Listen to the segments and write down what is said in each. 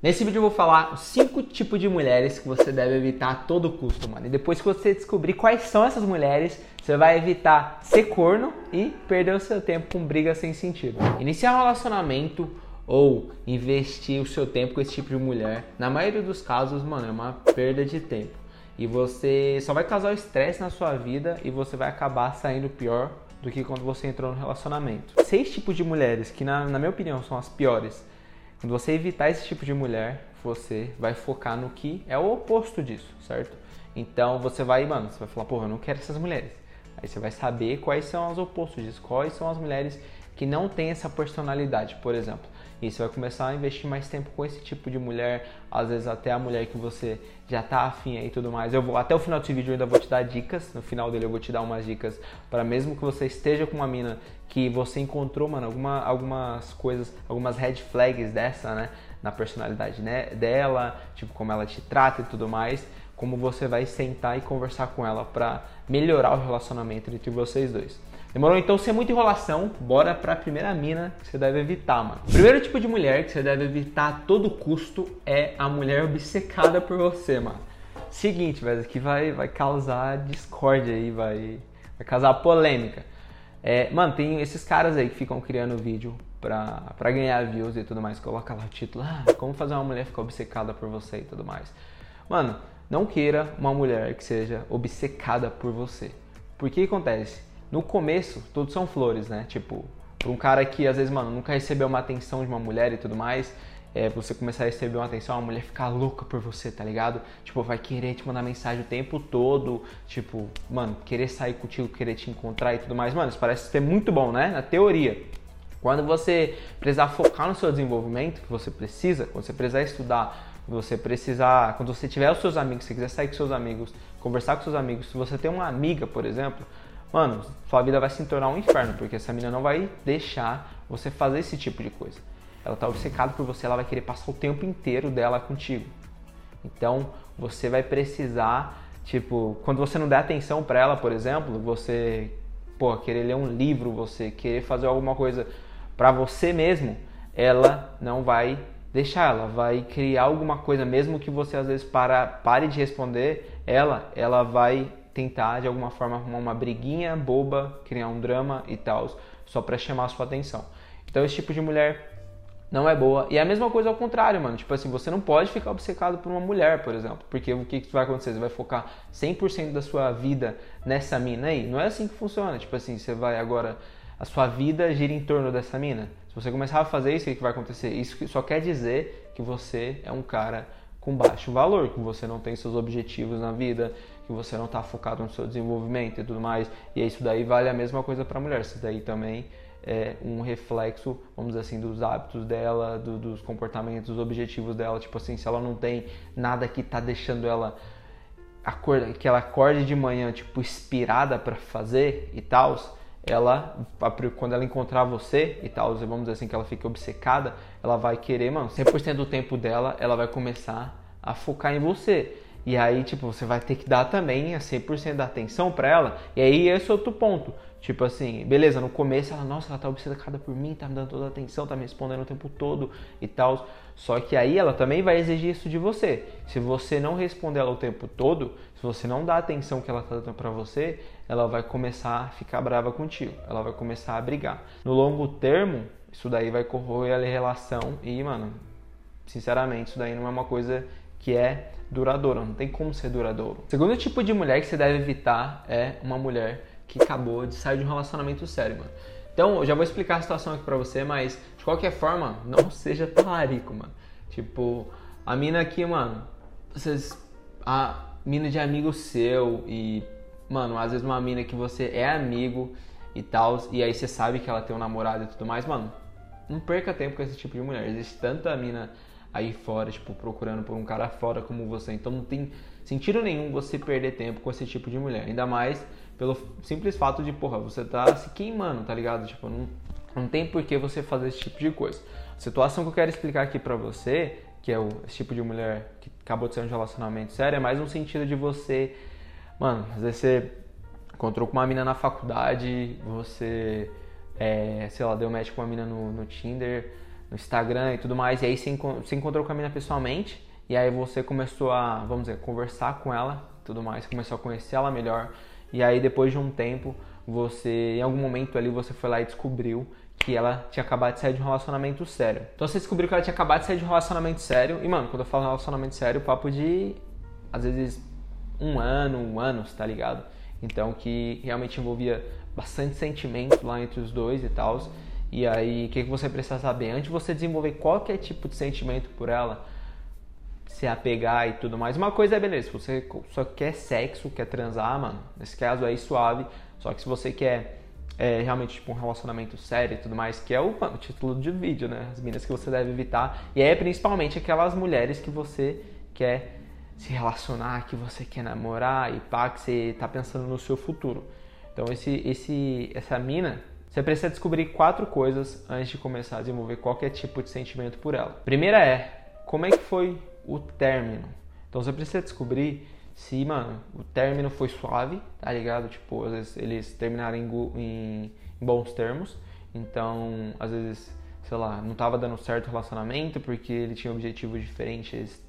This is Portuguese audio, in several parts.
Nesse vídeo eu vou falar os 5 tipos de mulheres que você deve evitar a todo custo, mano. E depois que você descobrir quais são essas mulheres, você vai evitar ser corno e perder o seu tempo com brigas sem sentido. Iniciar um relacionamento ou investir o seu tempo com esse tipo de mulher, na maioria dos casos, mano, é uma perda de tempo. E você só vai causar estresse na sua vida e você vai acabar saindo pior do que quando você entrou no relacionamento. Seis tipos de mulheres que, na, na minha opinião, são as piores quando você evitar esse tipo de mulher, você vai focar no que é o oposto disso, certo? Então você vai, mano, você vai falar, porra, eu não quero essas mulheres. Aí você vai saber quais são os opostos disso, quais são as mulheres que não têm essa personalidade, por exemplo. E você vai começar a investir mais tempo com esse tipo de mulher, às vezes até a mulher que você já tá afim aí e tudo mais. Eu vou até o final desse vídeo eu ainda vou te dar dicas, no final dele eu vou te dar umas dicas para mesmo que você esteja com uma mina que você encontrou, mano, alguma, algumas coisas, algumas red flags dessa, né, na personalidade né, dela, tipo como ela te trata e tudo mais, como você vai sentar e conversar com ela para melhorar o relacionamento entre vocês dois. Demorou? Então, sem muita enrolação, bora pra primeira mina que você deve evitar, mano. O primeiro tipo de mulher que você deve evitar a todo custo é a mulher obcecada por você, mano. Seguinte, velho, que vai, vai causar discórdia aí, vai, vai causar polêmica. É, mano, tem esses caras aí que ficam criando vídeo pra, pra ganhar views e tudo mais. Coloca lá o título, ah, como fazer uma mulher ficar obcecada por você e tudo mais. Mano, não queira uma mulher que seja obcecada por você. Por que acontece? No começo, tudo são flores, né? Tipo, pra um cara que às vezes, mano, nunca recebeu uma atenção de uma mulher e tudo mais, é, você começar a receber uma atenção, a mulher ficar louca por você, tá ligado? Tipo, vai querer te mandar mensagem o tempo todo, tipo, mano, querer sair contigo, querer te encontrar e tudo mais. Mano, isso parece ser muito bom, né? Na teoria. Quando você precisar focar no seu desenvolvimento, que você precisa, quando você precisar estudar, você precisar, quando você tiver os seus amigos, se quiser sair com seus amigos, conversar com seus amigos, se você tem uma amiga, por exemplo, mano, sua vida vai se tornar um inferno, porque essa menina não vai deixar você fazer esse tipo de coisa. Ela tá obcecada por você, ela vai querer passar o tempo inteiro dela contigo. Então, você vai precisar, tipo, quando você não der atenção para ela, por exemplo, você, pô, querer ler um livro, você querer fazer alguma coisa para você mesmo, ela não vai deixar, ela vai criar alguma coisa, mesmo que você às vezes para, pare de responder, ela, ela vai tentar de alguma forma arrumar uma briguinha boba, criar um drama e tal, só para chamar a sua atenção. Então esse tipo de mulher não é boa. E é a mesma coisa ao contrário, mano. Tipo assim, você não pode ficar obcecado por uma mulher, por exemplo. Porque o que, que vai acontecer? Você vai focar 100% da sua vida nessa mina aí? Não é assim que funciona. Tipo assim, você vai agora. A sua vida gira em torno dessa mina. Se você começar a fazer isso, o que, que vai acontecer? Isso só quer dizer que você é um cara com baixo valor, que você não tem seus objetivos na vida, que você não está focado no seu desenvolvimento e tudo mais. E isso daí vale a mesma coisa para a mulher. Isso daí também é um reflexo, vamos dizer assim, dos hábitos dela, do, dos comportamentos, dos objetivos dela. Tipo assim, se ela não tem nada que está deixando ela que ela acorde de manhã tipo inspirada para fazer e tal, ela quando ela encontrar você e tal, vamos dizer assim que ela fica obcecada, ela vai querer, mano, 100% do tempo dela, ela vai começar a focar em você. E aí, tipo, você vai ter que dar também a 100% da atenção para ela. E aí, esse é outro ponto. Tipo assim, beleza, no começo ela, nossa, ela tá obcecada por mim, tá me dando toda a atenção, tá me respondendo o tempo todo e tal. Só que aí ela também vai exigir isso de você. Se você não responder ela o tempo todo, se você não dá a atenção que ela tá dando para você, ela vai começar a ficar brava contigo. Ela vai começar a brigar. No longo termo, isso daí vai corroer a relação e, mano, sinceramente, isso daí não é uma coisa que é duradoura, não tem como ser duradouro. Segundo tipo de mulher que você deve evitar é uma mulher que acabou de sair de um relacionamento sério, mano. Então, eu já vou explicar a situação aqui pra você, mas de qualquer forma, não seja talarico, mano. Tipo, a mina aqui, mano, vocês. A mina de amigo seu e, mano, às vezes uma mina que você é amigo e tal, e aí você sabe que ela tem um namorado e tudo mais, mano, não perca tempo com esse tipo de mulher. Existe tanta mina aí fora, tipo, procurando por um cara fora como você. Então não tem sentido nenhum você perder tempo com esse tipo de mulher. Ainda mais pelo simples fato de, porra, você tá se queimando, tá ligado? Tipo, não, não tem por que você fazer esse tipo de coisa. A situação que eu quero explicar aqui pra você, que é o, esse tipo de mulher que acabou de ser um relacionamento sério, é mais um sentido de você. Mano, às vezes você encontrou com uma mina na faculdade, você, é, sei lá, deu match com uma mina no, no Tinder no Instagram e tudo mais, e aí você, você encontrou com a mina pessoalmente, e aí você começou a, vamos dizer, conversar com ela tudo mais, começou a conhecer ela melhor, e aí depois de um tempo, você, em algum momento ali, você foi lá e descobriu que ela tinha acabado de sair de um relacionamento sério. Então você descobriu que ela tinha acabado de sair de um relacionamento sério, e mano, quando eu falo relacionamento sério, papo de, às vezes, um ano, um ano, tá ligado? Então que realmente envolvia bastante sentimento lá entre os dois e tal. E aí, o que, que você precisa saber? Antes de você desenvolver qualquer tipo de sentimento por ela, se apegar e tudo mais. Uma coisa é beleza, se você só quer sexo, quer transar, mano, nesse caso aí suave. Só que se você quer é, realmente tipo, um relacionamento sério e tudo mais, que é o, mano, título de vídeo, né? As minas que você deve evitar. E é principalmente aquelas mulheres que você quer se relacionar, que você quer namorar e pá, que você tá pensando no seu futuro. Então esse, esse, essa mina, você precisa descobrir quatro coisas antes de começar a desenvolver qualquer tipo de sentimento por ela. Primeira é, como é que foi o término? Então você precisa descobrir se, mano, o término foi suave, tá ligado? Tipo, às vezes eles terminaram em, em, em bons termos, então, às vezes, sei lá, não tava dando certo o relacionamento porque ele tinha objetivos diferentes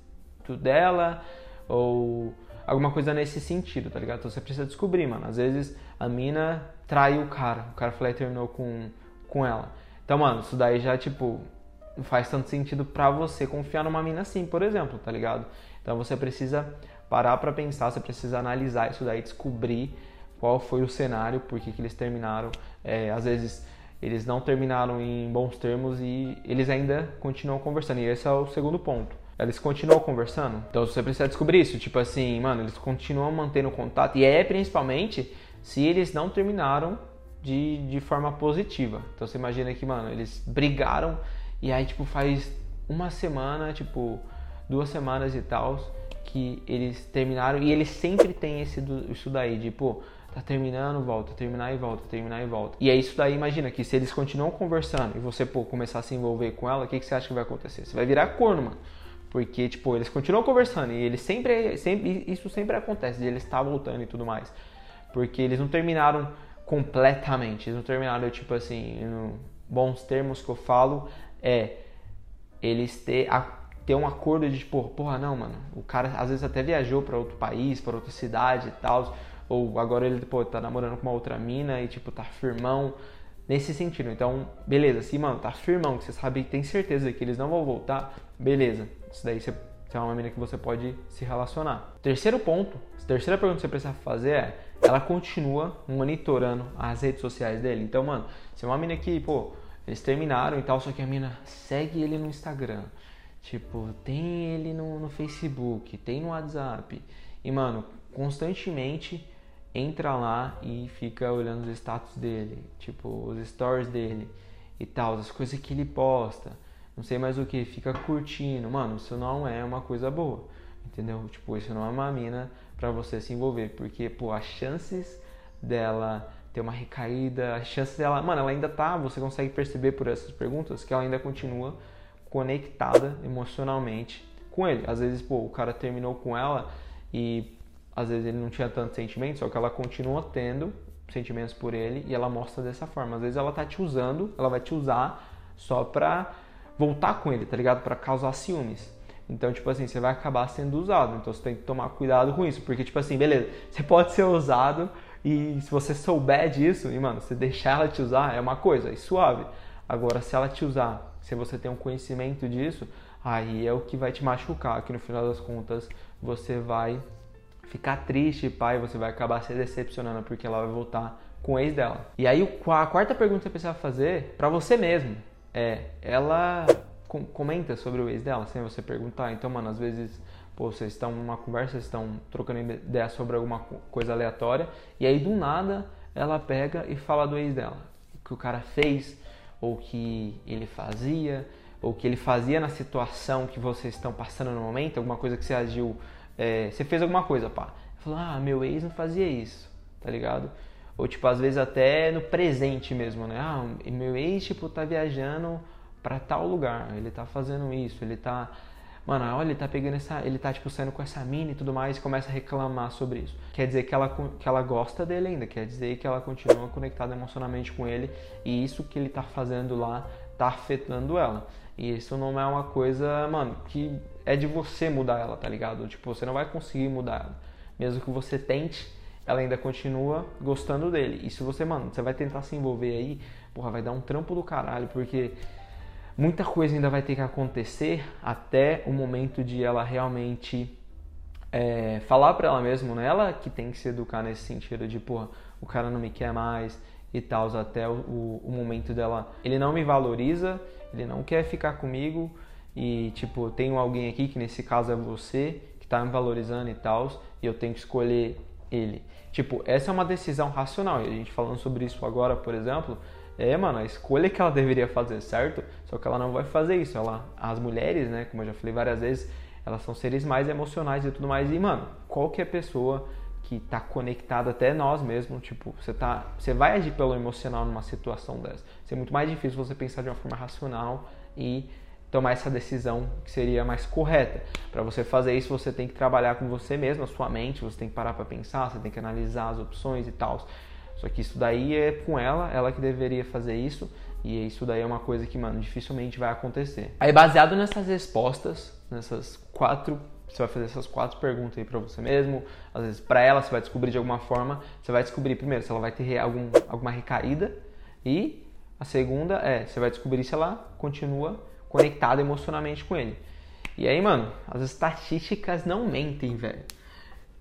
do dela, ou alguma coisa nesse sentido, tá ligado? Então você precisa descobrir, mano. Às vezes a mina traiu o cara, o cara falou e terminou com, com ela. Então, mano, isso daí já, tipo, não faz tanto sentido pra você confiar numa mina assim, por exemplo, tá ligado? Então você precisa parar pra pensar, você precisa analisar isso daí, descobrir qual foi o cenário, por que, que eles terminaram. É, às vezes eles não terminaram em bons termos e eles ainda continuam conversando. E esse é o segundo ponto eles continuam conversando. Então você precisa descobrir isso, tipo assim, mano, eles continuam mantendo contato. E é principalmente se eles não terminaram de, de forma positiva. Então você imagina que, mano, eles brigaram e aí, tipo, faz uma semana, tipo, duas semanas e tal, que eles terminaram. E eles sempre têm esse, isso daí, pô, tá terminando, volta, terminar e volta, terminar e volta. E é isso daí, imagina que se eles continuam conversando e você, pô, começar a se envolver com ela, o que, que você acha que vai acontecer? Você vai virar corno, mano. Porque, tipo, eles continuam conversando e eles sempre, sempre isso sempre acontece, eles estar voltando e tudo mais. Porque eles não terminaram completamente, eles não terminaram, tipo assim, em bons termos que eu falo, é eles ter, a, ter um acordo de, tipo, porra, não, mano, o cara às vezes até viajou para outro país, para outra cidade e tal, ou agora ele, pô, tá namorando com uma outra mina e, tipo, tá firmão, nesse sentido. Então, beleza, se, mano, tá firmão, que você sabe, tem certeza que eles não vão voltar, beleza. Isso daí você, você é uma menina que você pode se relacionar. Terceiro ponto, a terceira pergunta que você precisa fazer é, ela continua monitorando as redes sociais dele? Então, mano, se é uma menina que, pô, eles terminaram e tal, só que a mina segue ele no Instagram, tipo, tem ele no, no Facebook, tem no WhatsApp, e, mano, constantemente entra lá e fica olhando os status dele, tipo, os stories dele e tal, as coisas que ele posta, não sei mais o que, fica curtindo. Mano, isso não é uma coisa boa, entendeu? Tipo, isso não é uma mina para você se envolver, porque, pô, as chances dela ter uma recaída, as chances dela, mano, ela ainda tá, você consegue perceber por essas perguntas que ela ainda continua conectada emocionalmente com ele. Às vezes, pô, o cara terminou com ela e às vezes ele não tinha tanto sentimento, só que ela continua tendo sentimentos por ele e ela mostra dessa forma. Às vezes ela tá te usando, ela vai te usar só pra voltar com ele, tá ligado? Pra causar ciúmes. Então, tipo assim, você vai acabar sendo usado. Então você tem que tomar cuidado com isso. Porque, tipo assim, beleza, você pode ser usado e se você souber disso, e mano, você deixar ela te usar é uma coisa, é suave. Agora, se ela te usar, se você tem um conhecimento disso, aí é o que vai te machucar, que no final das contas você vai ficar triste, pai, você vai acabar se decepcionando porque ela vai voltar com o ex dela. E aí a quarta pergunta que você precisa fazer para você mesmo é, ela comenta sobre o ex dela, sem você perguntar. Então, mano, às vezes, pô, vocês estão numa conversa, vocês estão trocando ideia sobre alguma coisa aleatória e aí do nada ela pega e fala do ex dela, que o cara fez ou que ele fazia ou que ele fazia na situação que vocês estão passando no momento, alguma coisa que você agiu é, você fez alguma coisa, pá. Falou, ah, meu ex não fazia isso, tá ligado? Ou tipo, às vezes até no presente mesmo, né? Ah, meu ex, tipo, tá viajando para tal lugar, ele tá fazendo isso, ele tá. Mano, olha, ele tá pegando essa. Ele tá, tipo, saindo com essa mina e tudo mais e começa a reclamar sobre isso. Quer dizer que ela, que ela gosta dele ainda, quer dizer que ela continua conectada emocionalmente com ele e isso que ele tá fazendo lá tá afetando ela. E isso não é uma coisa, mano, que é de você mudar ela, tá ligado? Tipo, você não vai conseguir mudar ela. Mesmo que você tente, ela ainda continua gostando dele. E se você, mano, você vai tentar se envolver aí, porra, vai dar um trampo do caralho, porque muita coisa ainda vai ter que acontecer até o momento de ela realmente é, falar para ela mesma, né? Ela que tem que se educar nesse sentido de, porra, o cara não me quer mais e tal, até o, o, momento dela. Ele não me valoriza, ele não quer ficar comigo e, tipo, tenho alguém aqui, que nesse caso é você, que tá me valorizando e tal, e eu tenho que escolher ele. Tipo, essa é uma decisão racional. E a gente falando sobre isso agora, por exemplo, é, mano, a escolha que ela deveria fazer, certo? Só que ela não vai fazer isso. Ela, as mulheres, né, como eu já falei várias vezes, elas são seres mais emocionais e tudo mais. E, mano, qualquer pessoa que tá conectada até nós mesmos, tipo, você tá, você vai agir pelo emocional numa situação dessa. Isso é muito mais difícil você pensar de uma forma racional e tomar essa decisão que seria mais correta. Para você fazer isso, você tem que trabalhar com você mesmo, a sua mente, você tem que parar para pensar, você tem que analisar as opções e tal. Só que isso daí é com ela, ela que deveria fazer isso. E isso daí é uma coisa que, mano, dificilmente vai acontecer. Aí, baseado nessas respostas, nessas quatro, você vai fazer essas quatro perguntas aí para você mesmo. Às vezes, para ela, você vai descobrir de alguma forma. Você vai descobrir primeiro se ela vai ter algum, alguma recaída. E a segunda é, você vai descobrir se ela continua conectada emocionalmente com ele. E aí, mano, as estatísticas não mentem, velho.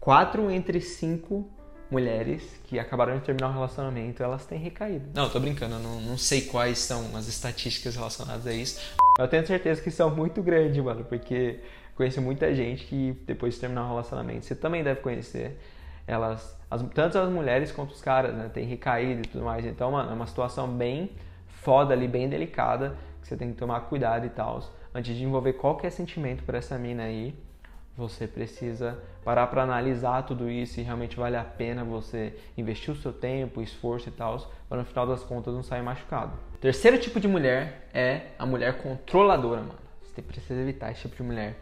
Quatro entre cinco mulheres que acabaram de terminar um relacionamento, elas têm recaído. Não, tô brincando, eu não, não sei quais são as estatísticas relacionadas a isso. Eu tenho certeza que são muito grandes, mano, porque conheço muita gente que depois de terminar um relacionamento, você também deve conhecer, elas, as, tanto as mulheres quanto os caras, né, tem recaído e tudo mais. Então, mano, é uma situação bem foda ali, bem delicada, que você tem que tomar cuidado e tal. Antes de envolver qualquer sentimento por essa mina aí, você precisa parar para analisar tudo isso e realmente vale a pena você investir o seu tempo, esforço e tal, para no final das contas não sair machucado. terceiro tipo de mulher é a mulher controladora, mano. Você precisa evitar esse tipo de mulher.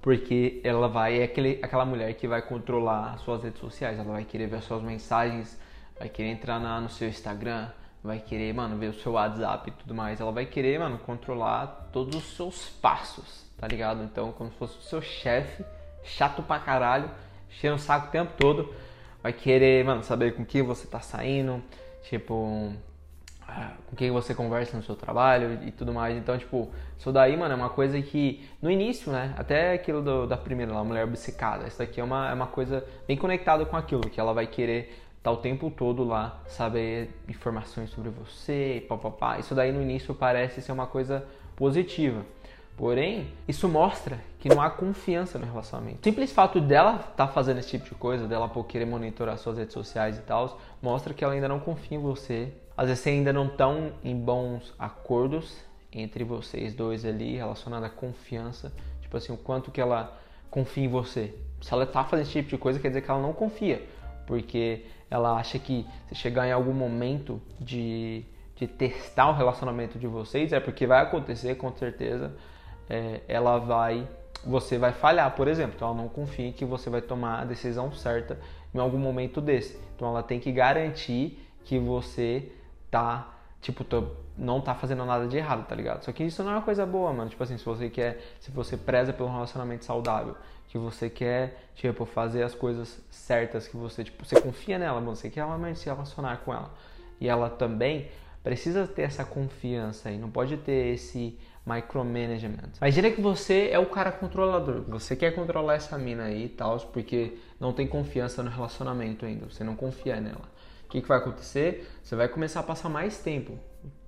Porque ela vai, é aquele, aquela mulher que vai controlar as suas redes sociais, ela vai querer ver as suas mensagens, vai querer entrar na, no seu Instagram, vai querer, mano, ver o seu WhatsApp e tudo mais. Ela vai querer, mano, controlar todos os seus passos tá ligado? Então, como se fosse o seu chefe, chato pra caralho, cheio o saco o tempo todo, vai querer, mano, saber com quem você tá saindo, tipo, com quem você conversa no seu trabalho e tudo mais. Então, tipo, isso daí, mano, é uma coisa que no início, né, até aquilo do, da primeira, lá, mulher obcecada, isso daqui é uma, é uma coisa bem conectada com aquilo, que ela vai querer estar tá o tempo todo lá, saber informações sobre você, papapá. Isso daí no início parece ser uma coisa positiva. Porém, isso mostra que não há confiança no relacionamento. O simples fato dela estar tá fazendo esse tipo de coisa, dela por querer monitorar suas redes sociais e tal, mostra que ela ainda não confia em você. Às vezes ainda não estão em bons acordos entre vocês dois ali, relacionado à confiança. Tipo assim, o quanto que ela confia em você. Se ela tá fazendo esse tipo de coisa, quer dizer que ela não confia. Porque ela acha que se chegar em algum momento de, de testar o relacionamento de vocês, é porque vai acontecer com certeza é, ela vai, você vai falhar, por exemplo. Então ela não confia que você vai tomar a decisão certa em algum momento desse. Então ela tem que garantir que você tá, tipo, tô, não tá fazendo nada de errado, tá ligado? Só que isso não é uma coisa boa, mano. Tipo assim, se você quer, se você preza pelo relacionamento saudável, que você quer, tipo, fazer as coisas certas, que você, tipo, você confia nela, mano, você quer realmente se relacionar com ela. E ela também precisa ter essa confiança aí, não pode ter esse micromanagement. Imagina que você é o cara controlador, você quer controlar essa mina aí e tal, porque não tem confiança no relacionamento ainda, você não confia nela. O que, que vai acontecer? Você vai começar a passar mais tempo.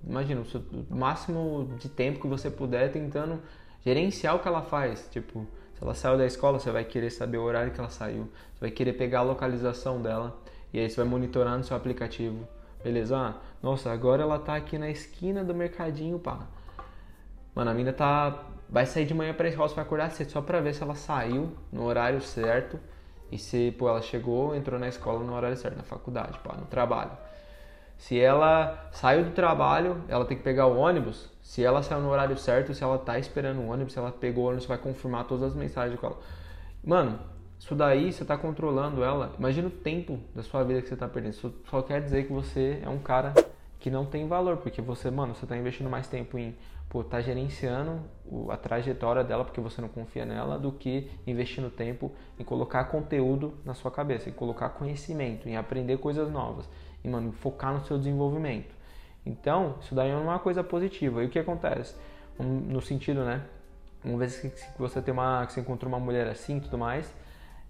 Imagina, o máximo de tempo que você puder tentando gerenciar o que ela faz. Tipo, se ela saiu da escola, você vai querer saber o horário que ela saiu. Você vai querer pegar a localização dela. E aí você vai monitorar no seu aplicativo. Beleza? Ah, nossa, agora ela tá aqui na esquina do mercadinho, pá. Mano, a mina tá. Vai sair de manhã pra escola, você vai acordar cedo só pra ver se ela saiu no horário certo. E se, pô, ela chegou, entrou na escola no horário certo, na faculdade, no trabalho. Se ela saiu do trabalho, ela tem que pegar o ônibus. Se ela saiu no horário certo, se ela tá esperando o ônibus, se ela pegou o ônibus, vai confirmar todas as mensagens com ela. Mano, isso daí você tá controlando ela. Imagina o tempo da sua vida que você tá perdendo. Isso só quer dizer que você é um cara que não tem valor, porque você, mano, você tá investindo mais tempo em, pô, tá gerenciando a trajetória dela porque você não confia nela, do que investindo tempo em colocar conteúdo na sua cabeça, em colocar conhecimento, em aprender coisas novas, e, mano, focar no seu desenvolvimento. Então, isso daí é uma coisa positiva. E o que acontece? no sentido, né? Uma vez que você tem uma, que você encontrou uma mulher assim e tudo mais,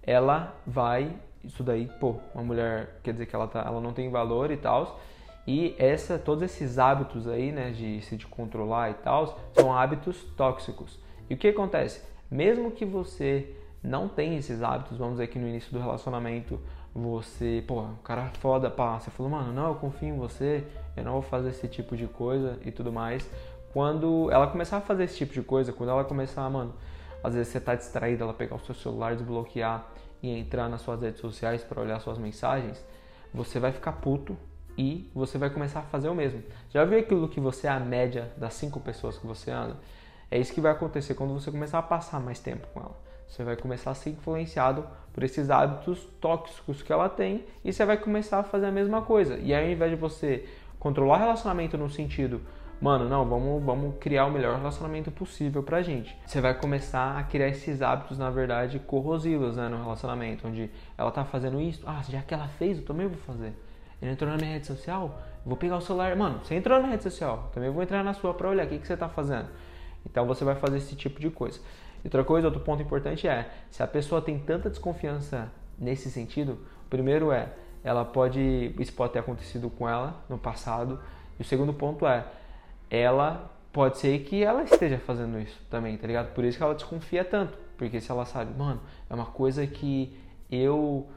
ela vai, isso daí, pô, uma mulher quer dizer que ela, tá, ela não tem valor e tal, e essa, todos esses hábitos aí, né, de se de controlar e tal, são hábitos tóxicos. E o que acontece? Mesmo que você não tenha esses hábitos, vamos dizer que no início do relacionamento você, pô, o cara foda, pá, você falou, mano, não, eu confio em você, eu não vou fazer esse tipo de coisa e tudo mais. Quando ela começar a fazer esse tipo de coisa, quando ela começar, mano, às vezes você tá distraído, ela pegar o seu celular, desbloquear e entrar nas suas redes sociais para olhar suas mensagens, você vai ficar puto e você vai começar a fazer o mesmo. Já viu aquilo que você é a média das cinco pessoas que você anda? É isso que vai acontecer quando você começar a passar mais tempo com ela. Você vai começar a ser influenciado por esses hábitos tóxicos que ela tem e você vai começar a fazer a mesma coisa. E aí, ao invés de você controlar o relacionamento no sentido mano, não, vamos, vamos criar o melhor relacionamento possível pra gente. Você vai começar a criar esses hábitos, na verdade, corrosivos, né, no relacionamento, onde ela tá fazendo isso, ah, já que ela fez, eu também vou fazer. Ele entrou na minha rede social, vou pegar o celular, mano, você entrou na rede social, também vou entrar na sua pra olhar o que, que você tá fazendo. Então você vai fazer esse tipo de coisa. Outra coisa, outro ponto importante é, se a pessoa tem tanta desconfiança nesse sentido, primeiro é, ela pode, isso pode ter acontecido com ela no passado, e o segundo ponto é, ela pode ser que ela esteja fazendo isso também, tá ligado? Por isso que ela desconfia tanto. Porque se ela sabe, mano, é uma coisa que eu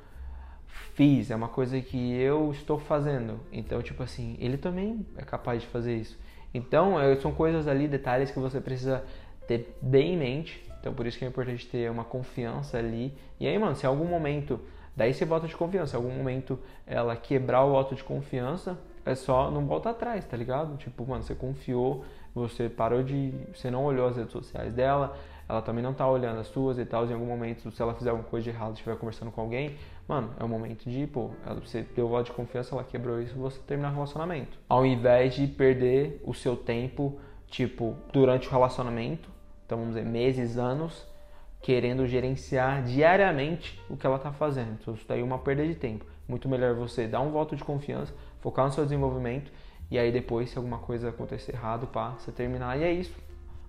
fiz, é uma coisa que eu estou fazendo. Então, tipo assim, ele também é capaz de fazer isso. Então, é, são coisas ali, detalhes que você precisa ter bem em mente. Então, por isso que é importante ter uma confiança ali. E aí, mano, se em algum momento, daí você volta de confiança, em algum momento ela quebrar o voto de confiança, é só não volta atrás, tá ligado? Tipo, mano, você confiou, você parou de. Você não olhou as redes sociais dela, ela também não tá olhando as suas e tal. Em algum momento, se ela fizer alguma coisa de errado, estiver conversando com alguém, mano, é o momento de, pô, você deu voto de confiança, ela quebrou isso, você terminar o relacionamento. Ao invés de perder o seu tempo, tipo, durante o relacionamento, então vamos dizer, meses, anos, querendo gerenciar diariamente o que ela tá fazendo. Então, isso daí é uma perda de tempo. Muito melhor você dar um voto de confiança, focar no seu desenvolvimento e aí depois, se alguma coisa acontecer errado, pá, você terminar. E é isso.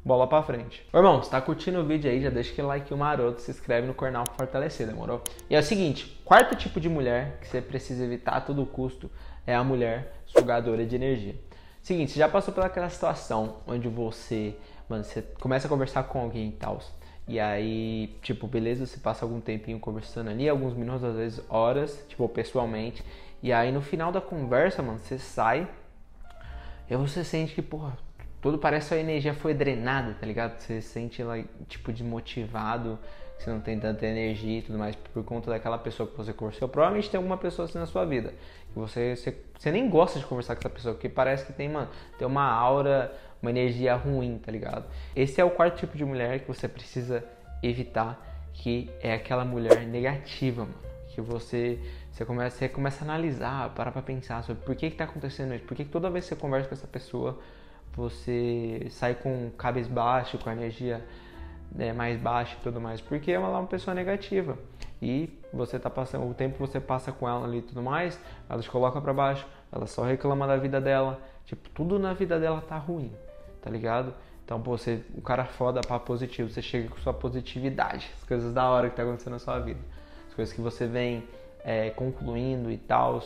Bola pra frente. Ô, irmão, se tá curtindo o vídeo aí, já deixa aquele like maroto, se inscreve no canal pra fortalecer, demorou? E é o seguinte, quarto tipo de mulher que você precisa evitar a todo custo é a mulher sugadora de energia. Seguinte, você já passou pelaquela situação onde você, mano, você começa a conversar com alguém e tal, e aí, tipo, beleza, você passa algum tempinho conversando ali, alguns minutos, às vezes horas, tipo, pessoalmente, e aí no final da conversa, mano, você sai e você sente que, porra, tudo parece que a energia foi drenada, tá ligado? Você se sente lá, tipo, desmotivado, você não tem tanta energia e tudo mais por conta daquela pessoa que você conversou. Provavelmente tem alguma pessoa assim na sua vida. Que você, você, você nem gosta de conversar com essa pessoa, porque parece que tem, mano, tem uma aura, uma energia ruim, tá ligado? Esse é o quarto tipo de mulher que você precisa evitar, que é aquela mulher negativa, mano que você, você, começa, você começa a analisar, parar pra pensar sobre por que está acontecendo isso, por que toda vez que você conversa com essa pessoa, você sai com cabeça baixo, com a energia né, mais baixa e tudo mais, porque ela é uma pessoa negativa. E você tá passando, o tempo que você passa com ela ali e tudo mais, ela te coloca para baixo, ela só reclama da vida dela, tipo, tudo na vida dela tá ruim, tá ligado? Então, pô, você, o cara foda para positivo, você chega com sua positividade, as coisas da hora que tá acontecendo na sua vida coisas que você vem é, concluindo e tal.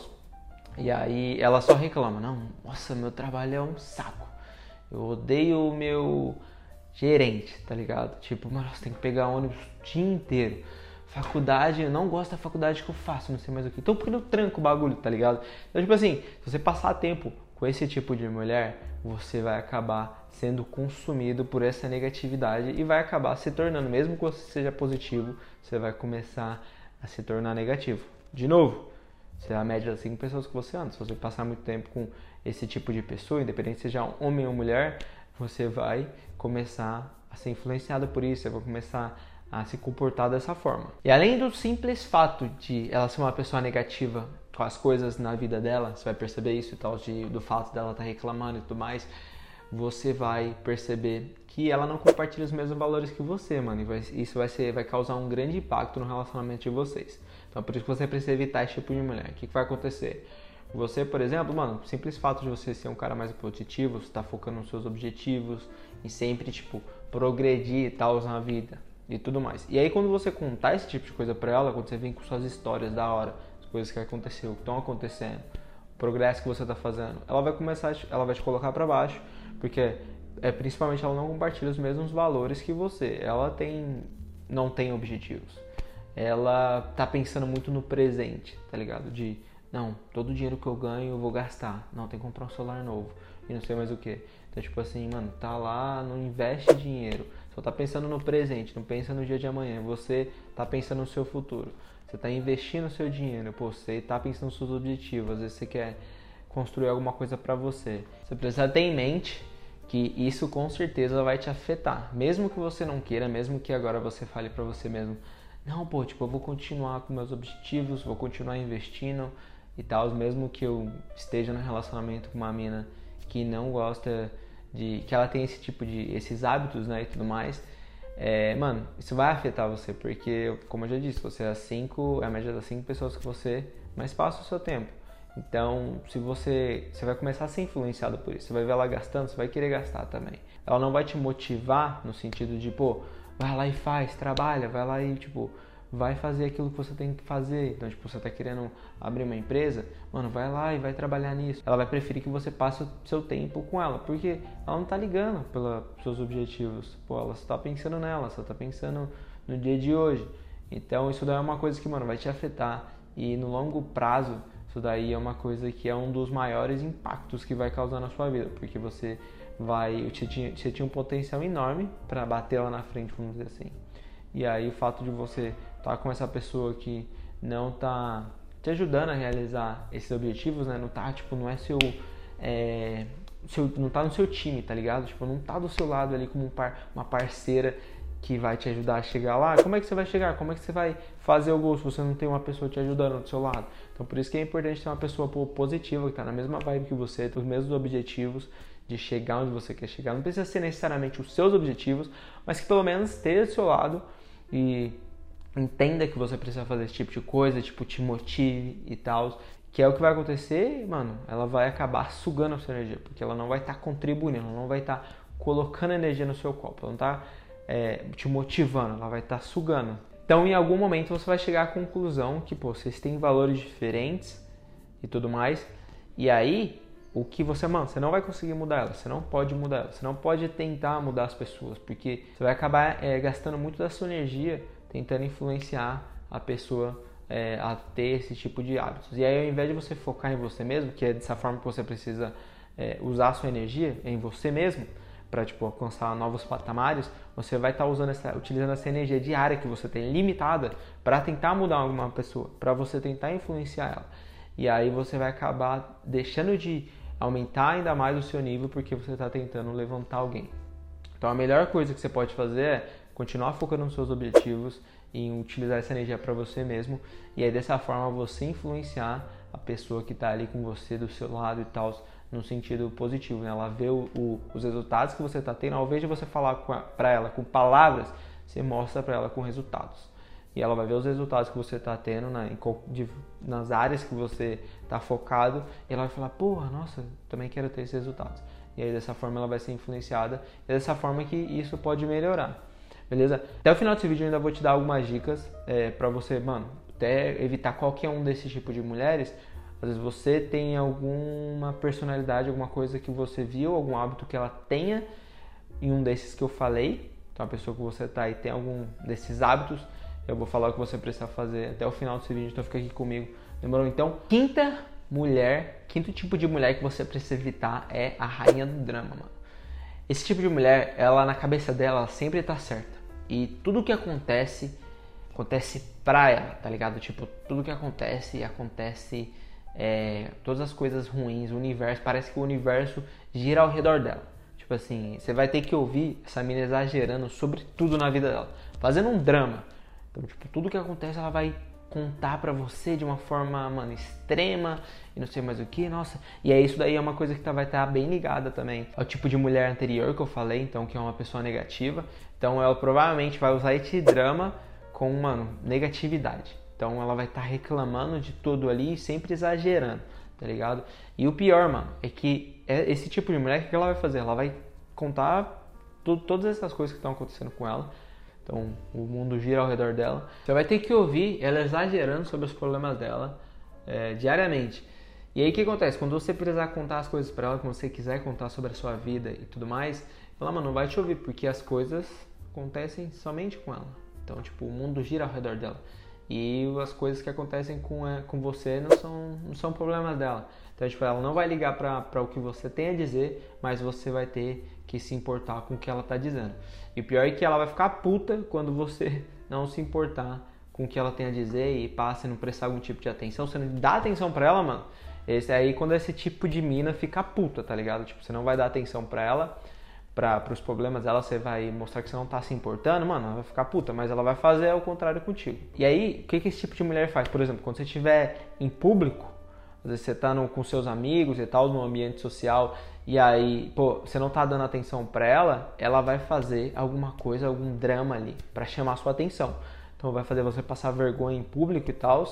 E aí ela só reclama, não, nossa, meu trabalho é um saco. Eu odeio o meu gerente, tá ligado? Tipo, mano, você tem que pegar ônibus o dia inteiro. Faculdade, eu não gosto da faculdade que eu faço, não sei mais o que. Então por que eu tranco o bagulho, tá ligado? Então, tipo assim, se você passar tempo com esse tipo de mulher, você vai acabar sendo consumido por essa negatividade e vai acabar se tornando, mesmo que você seja positivo, você vai começar a se tornar negativo. De novo, se é a média das cinco pessoas que você anda. Se você passar muito tempo com esse tipo de pessoa, independente seja homem ou mulher, você vai começar a ser influenciado por isso, você vai começar a se comportar dessa forma. E além do simples fato de ela ser uma pessoa negativa com as coisas na vida dela, você vai perceber isso e tal, de, do fato dela estar tá reclamando e tudo mais, você vai perceber que ela não compartilha os mesmos valores que você, mano. E vai, isso vai, ser, vai causar um grande impacto no relacionamento de vocês. Então por isso que você precisa evitar esse tipo de mulher. O que, que vai acontecer? Você, por exemplo, mano, simples fato de você ser um cara mais positivo, você tá focando nos seus objetivos e sempre, tipo, progredir e tal na vida e tudo mais. E aí quando você contar esse tipo de coisa pra ela, quando você vem com suas histórias da hora, as coisas que aconteceu, que estão acontecendo, o progresso que você tá fazendo, ela vai começar, ela vai te colocar para baixo, porque é principalmente ela não compartilha os mesmos valores que você. Ela tem não tem objetivos. Ela tá pensando muito no presente, tá ligado? De não, todo o dinheiro que eu ganho eu vou gastar. Não, tem que comprar um celular novo e não sei mais o que. Então, tipo assim, mano, tá lá, não investe dinheiro. Só tá pensando no presente, não pensa no dia de amanhã. Você tá pensando no seu futuro. Você tá investindo o seu dinheiro, pô, você tá pensando nos seus objetivos. Às vezes você quer construir alguma coisa para você. Você precisa ter em mente que isso com certeza vai te afetar. Mesmo que você não queira, mesmo que agora você fale para você mesmo, não, pô, tipo, eu vou continuar com meus objetivos, vou continuar investindo, e tal, mesmo que eu esteja no relacionamento com uma mina que não gosta de que ela tem esse tipo de esses hábitos, né, e tudo mais, é, mano, isso vai afetar você, porque como eu já disse, você é cinco, é a média das cinco pessoas que você mais passa o seu tempo. Então, se você, você vai começar a ser influenciado por isso, você vai ver ela gastando, você vai querer gastar também. Ela não vai te motivar no sentido de, pô, vai lá e faz, trabalha, vai lá e tipo, vai fazer aquilo que você tem que fazer. Então, tipo, você está querendo abrir uma empresa, mano, vai lá e vai trabalhar nisso. Ela vai preferir que você passe o seu tempo com ela, porque ela não está ligando pelos seus objetivos. Pô, ela só tá pensando nela, só está pensando no dia de hoje. Então, isso daí é uma coisa que, mano, vai te afetar. E no longo prazo, isso daí é uma coisa que é um dos maiores impactos que vai causar na sua vida, porque você vai, você tinha, você tinha um potencial enorme para bater lá na frente, vamos dizer assim. E aí o fato de você tá com essa pessoa que não tá te ajudando a realizar esses objetivos, né? Não tá, tipo, não é seu, é, seu não tá no seu time, tá ligado? Tipo, não tá do seu lado ali como um par, uma parceira que vai te ajudar a chegar lá. Como é que você vai chegar? Como é que você vai fazer o gol se você não tem uma pessoa te ajudando do seu lado? Então, por isso que é importante ter uma pessoa positiva, que tá na mesma vibe que você, tem os mesmos objetivos de chegar onde você quer chegar. Não precisa ser necessariamente os seus objetivos, mas que pelo menos esteja do seu lado e entenda que você precisa fazer esse tipo de coisa, tipo, te motive e tal, que é o que vai acontecer, mano, ela vai acabar sugando a sua energia, porque ela não vai estar tá contribuindo, ela não vai estar tá colocando energia no seu copo, ela não está é, te motivando, ela vai estar tá sugando. Então, em algum momento, você vai chegar à conclusão que, pô, vocês têm valores diferentes e tudo mais, e aí, o que você, mano, você não vai conseguir mudar ela, você não pode mudar ela, você não pode tentar mudar as pessoas, porque você vai acabar é, gastando muito da sua energia tentando influenciar a pessoa é, a ter esse tipo de hábitos. E aí, ao invés de você focar em você mesmo, que é dessa forma que você precisa é, usar a sua energia em você mesmo, para tipo, alcançar novos patamares, você vai estar tá usando essa, utilizando essa energia diária que você tem limitada para tentar mudar alguma pessoa, para você tentar influenciar ela. E aí você vai acabar deixando de aumentar ainda mais o seu nível porque você está tentando levantar alguém. Então a melhor coisa que você pode fazer é continuar focando nos seus objetivos e utilizar essa energia para você mesmo e aí dessa forma você influenciar a pessoa que está ali com você do seu lado e tal no sentido positivo, né? Ela vê o, o, os resultados que você está tendo, ao invés de você falar para ela com palavras, você mostra para ela com resultados. E ela vai ver os resultados que você está tendo na, em, de, nas áreas que você está focado e ela vai falar, porra, nossa, também quero ter esses resultados. E aí dessa forma ela vai ser influenciada e é dessa forma que isso pode melhorar beleza? Até o final desse vídeo eu ainda vou te dar algumas dicas é, para você, mano, até evitar qualquer um desses tipos de mulheres. Às vezes você tem alguma personalidade, alguma coisa que você viu, algum hábito que ela tenha em um desses que eu falei. Então a pessoa que você tá aí tem algum desses hábitos, eu vou falar o que você precisa fazer até o final desse vídeo, então fica aqui comigo. Demorou? Então, quinta mulher, quinto tipo de mulher que você precisa evitar é a rainha do drama, mano. Esse tipo de mulher, ela na cabeça dela, ela sempre tá certa. E tudo que acontece, acontece pra ela, tá ligado? Tipo, tudo que acontece, acontece. É, todas as coisas ruins, o universo, parece que o universo gira ao redor dela. Tipo assim, você vai ter que ouvir essa menina exagerando sobre tudo na vida dela, fazendo um drama. Então, tipo, tudo que acontece ela vai contar pra você de uma forma, mano, extrema e não sei mais o que, nossa. E é isso daí é uma coisa que tá, vai estar tá bem ligada também ao tipo de mulher anterior que eu falei, então que é uma pessoa negativa. Então ela provavelmente vai usar esse drama com, mano, negatividade. Então ela vai estar tá reclamando de tudo ali, sempre exagerando, tá ligado? E o pior, mano, é que é esse tipo de mulher, o que ela vai fazer? Ela vai contar todas essas coisas que estão acontecendo com ela. Então o mundo gira ao redor dela. Você vai ter que ouvir ela exagerando sobre os problemas dela é, diariamente. E aí o que acontece? Quando você precisar contar as coisas para ela, quando você quiser contar sobre a sua vida e tudo mais, ela, mano, não vai te ouvir, porque as coisas acontecem somente com ela. Então, tipo, o mundo gira ao redor dela. E as coisas que acontecem com, é, com você não são, não são problemas dela. Então, tipo, ela não vai ligar para o que você tem a dizer, mas você vai ter que se importar com o que ela tá dizendo. E o pior é que ela vai ficar puta quando você não se importar com o que ela tem a dizer e passa e não prestar algum tipo de atenção. Você não dá atenção pra ela, mano. Esse é aí quando esse tipo de mina fica puta, tá ligado? Tipo, você não vai dar atenção pra ela, para os problemas dela, você vai mostrar que você não tá se importando, mano, ela vai ficar puta, mas ela vai fazer o contrário contigo. E aí, o que, que esse tipo de mulher faz? Por exemplo, quando você estiver em público, às vezes você tá no, com seus amigos e tal, no ambiente social, e aí, pô, você não tá dando atenção pra ela, ela vai fazer alguma coisa, algum drama ali, para chamar sua atenção. Então vai fazer você passar vergonha em público e tal,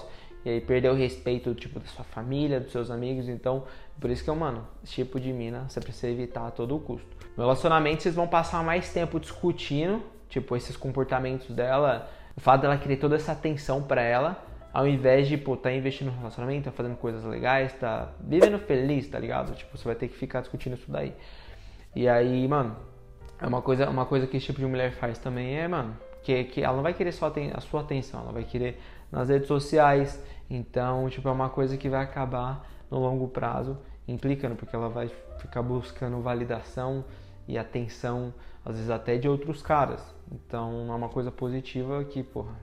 e aí perder o respeito, tipo, da sua família, dos seus amigos. Então, por isso que eu, mano, esse tipo de mina você precisa evitar a todo custo. No relacionamento, vocês vão passar mais tempo discutindo, tipo, esses comportamentos dela, o fato dela querer toda essa atenção para ela, ao invés de, pô, tá investindo no relacionamento, tá fazendo coisas legais, tá vivendo feliz, tá ligado? Tipo, você vai ter que ficar discutindo isso daí. E aí, mano, é uma coisa, uma coisa que esse tipo de mulher faz também é, mano, que, que ela não vai querer só a sua atenção, ela vai querer nas redes sociais. Então, tipo, é uma coisa que vai acabar no longo prazo implicando, porque ela vai ficar buscando validação e atenção, às vezes até de outros caras. Então é uma coisa positiva que, porra,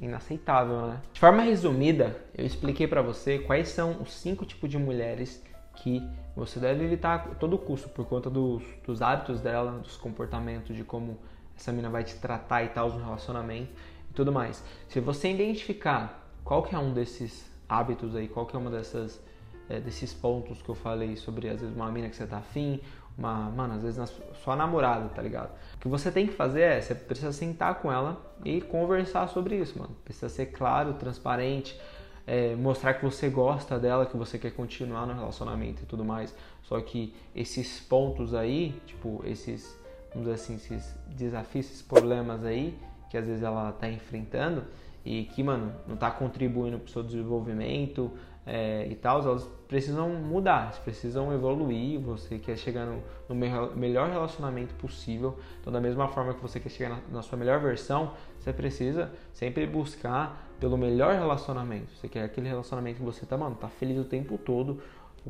inaceitável, né? De forma resumida, eu expliquei para você quais são os cinco tipos de mulheres que você deve evitar a todo custo por conta dos, dos hábitos dela, dos comportamentos, de como essa mina vai te tratar e tal no relacionamento e tudo mais. Se você identificar qual que é um desses hábitos aí, qual que é uma dessas é, desses pontos que eu falei sobre às vezes uma mina que você tá afim, uma, mano, às vezes na sua namorada, tá ligado? O que você tem que fazer é, você precisa sentar com ela e conversar sobre isso, mano. Precisa ser claro, transparente, é, mostrar que você gosta dela, que você quer continuar no relacionamento e tudo mais. Só que esses pontos aí, tipo, esses, vamos dizer assim, esses desafios, esses problemas aí, que às vezes ela tá enfrentando e que, mano, não tá contribuindo pro seu desenvolvimento, é, e tal, elas precisam mudar, elas precisam evoluir. Você quer chegar no, no, melhor relacionamento possível. Então, da mesma forma que você quer chegar na, na, sua melhor versão, você precisa sempre buscar pelo melhor relacionamento. Você quer aquele relacionamento que você tá, mano, tá feliz o tempo todo,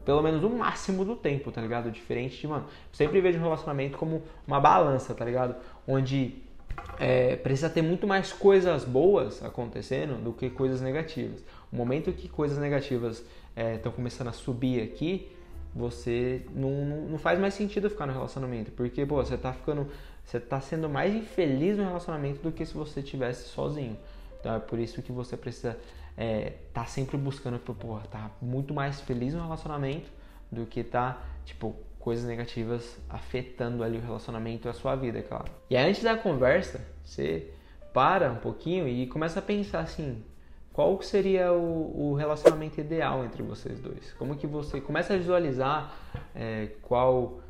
pelo menos o máximo do tempo, tá ligado? Diferente de, mano, sempre vejo um relacionamento como uma balança, tá ligado? Onde é, precisa ter muito mais coisas boas acontecendo do que coisas negativas. O momento que coisas negativas estão é, começando a subir aqui, você não, não faz mais sentido ficar no relacionamento, porque pô, você está ficando, você tá sendo mais infeliz no relacionamento do que se você estivesse sozinho. Então é por isso que você precisa é, tá sempre buscando, porra, tá muito mais feliz no relacionamento do que tá, tipo, coisas negativas afetando ali o relacionamento e a sua vida, claro. E aí, antes da conversa, você para um pouquinho e começa a pensar assim, qual seria o, o, relacionamento ideal entre vocês dois? Como que você começa a visualizar é, qual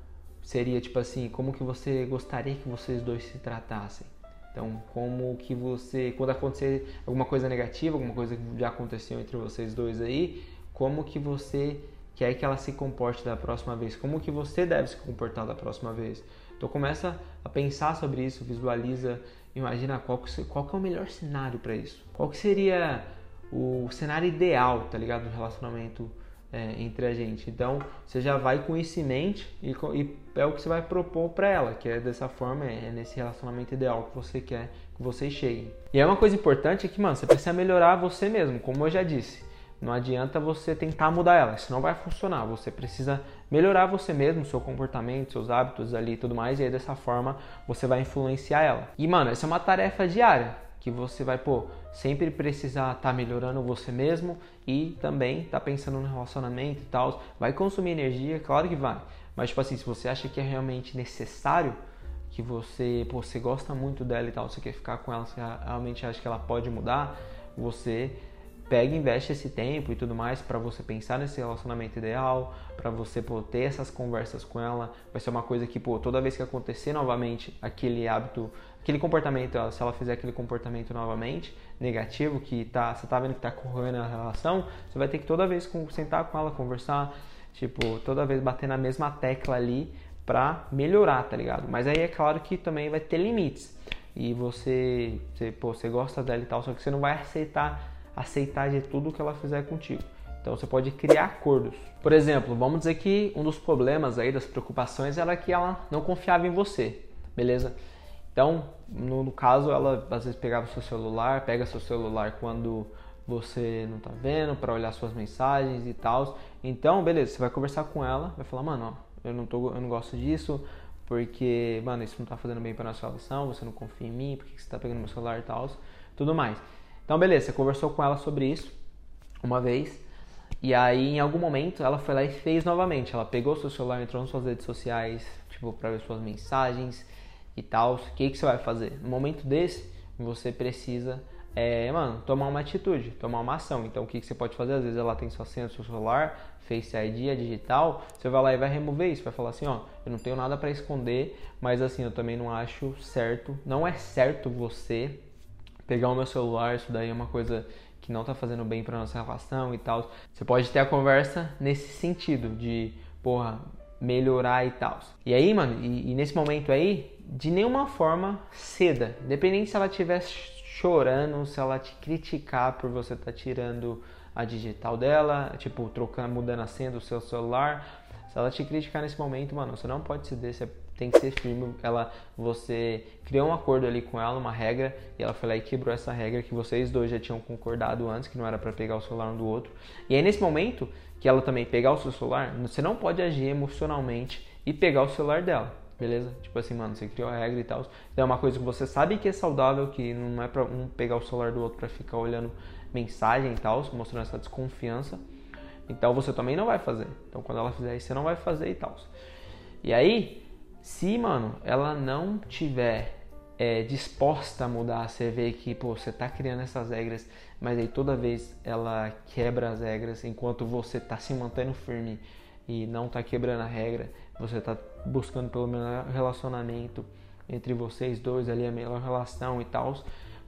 seria tipo assim, como que você gostaria que vocês dois se tratassem? Então, como que você, quando acontecer alguma coisa negativa, alguma coisa que já aconteceu entre vocês dois aí, como que você quer que ela se comporte da próxima vez? Como que você deve se comportar da próxima vez? Então, começa a pensar sobre isso, visualiza imagina qual que, qual que é o melhor cenário para isso. Qual que seria o cenário ideal, tá ligado? Do relacionamento é, entre a gente. Então, você já vai com isso em mente e, e é o que você vai propor para ela, que é dessa forma, é, é nesse relacionamento ideal que você quer que vocês cheguem. E é uma coisa importante é que, mano, você precisa melhorar você mesmo, como eu já disse. Não adianta você tentar mudar ela, isso não vai funcionar. Você precisa melhorar você mesmo, seu comportamento, seus hábitos ali e tudo mais, e aí dessa forma você vai influenciar ela. E mano, essa é uma tarefa diária. que você vai, pô, sempre precisar estar tá melhorando você mesmo e também tá pensando no relacionamento e tal. Vai consumir energia, claro que vai. Mas, tipo assim, se você acha que é realmente necessário, que você, pô, você gosta muito dela e tal, você quer ficar com ela, você realmente acha que ela pode mudar, você pega e investe esse tempo e tudo mais para você pensar nesse relacionamento ideal, para você pô, ter essas conversas com ela. Vai ser uma coisa que, pô, toda vez que acontecer novamente aquele hábito, aquele comportamento, se ela fizer aquele comportamento novamente negativo, que tá, você tá vendo que tá correndo a relação, você vai ter que toda vez sentar com ela, conversar, tipo, toda vez bater na mesma tecla ali para melhorar, tá ligado? Mas aí é claro que também vai ter limites. E você, você, pô, você gosta dela e tal, só que você não vai aceitar aceitar de tudo que ela fizer contigo. Então você pode criar acordos. Por exemplo, vamos dizer que um dos problemas aí das preocupações era que ela não confiava em você, beleza? Então, no, caso, ela às vezes pegava seu celular, pega seu celular quando você não tá vendo para olhar suas mensagens e tal. Então, beleza, você vai conversar com ela, vai falar, mano, ó, eu não tô, eu não gosto disso, porque, mano, isso não tá fazendo bem para nossa relação, você não confia em mim, por que você tá pegando meu celular e tal, tudo mais. Então, beleza, você conversou com ela sobre isso uma vez. E aí, em algum momento, ela foi lá e fez novamente. Ela pegou seu celular, entrou nas suas redes sociais, tipo, para ver suas mensagens e tal. O que, que você vai fazer? No momento desse, você precisa, é, mano, tomar uma atitude, tomar uma ação. Então, o que, que você pode fazer? Às vezes ela tem sua senha do seu celular, Face ID, é digital. Você vai lá e vai remover isso. Vai falar assim: ó, eu não tenho nada para esconder, mas assim, eu também não acho certo. Não é certo você pegar o meu celular, isso daí é uma coisa que não tá fazendo bem para nossa relação e tal. Você pode ter a conversa nesse sentido de, porra, melhorar e tal. E aí, mano, e, e, nesse momento aí, de nenhuma forma ceda. Independente se ela estiver chorando, se ela te criticar por você estar tá tirando a digital dela, tipo, trocando, mudando a senha do seu celular. Se ela te criticar nesse momento, mano, você não pode ceder, você tem que ser firme. Ela, você criou um acordo ali com ela, uma regra, e ela foi lá e quebrou essa regra que vocês dois já tinham concordado antes, que não era para pegar o celular um do outro. E aí nesse momento que ela também pegar o seu celular, você não pode agir emocionalmente e pegar o celular dela. Beleza? Tipo assim, mano, você criou a regra e tal. Então é uma coisa que você sabe que é saudável, que não é pra um pegar o celular do outro para ficar olhando mensagem e tal, mostrando essa desconfiança. Então você também não vai fazer. Então quando ela fizer isso, você não vai fazer e tal. E aí, se, mano, ela não tiver é, disposta a mudar, você vê que, pô, você tá criando essas regras, mas aí toda vez ela quebra as regras, enquanto você tá se mantendo firme e não tá quebrando a regra, você tá buscando pelo melhor relacionamento entre vocês dois ali, a melhor relação e tal,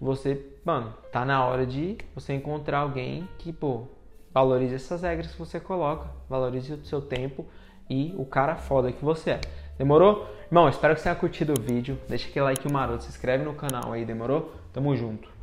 você, mano, tá na hora de você encontrar alguém que, pô, valorize essas regras que você coloca, valorize o seu tempo e o cara foda que você é. Demorou? Irmão, espero que você tenha curtido o vídeo. Deixa aquele like maroto, se inscreve no canal aí, demorou? Tamo junto.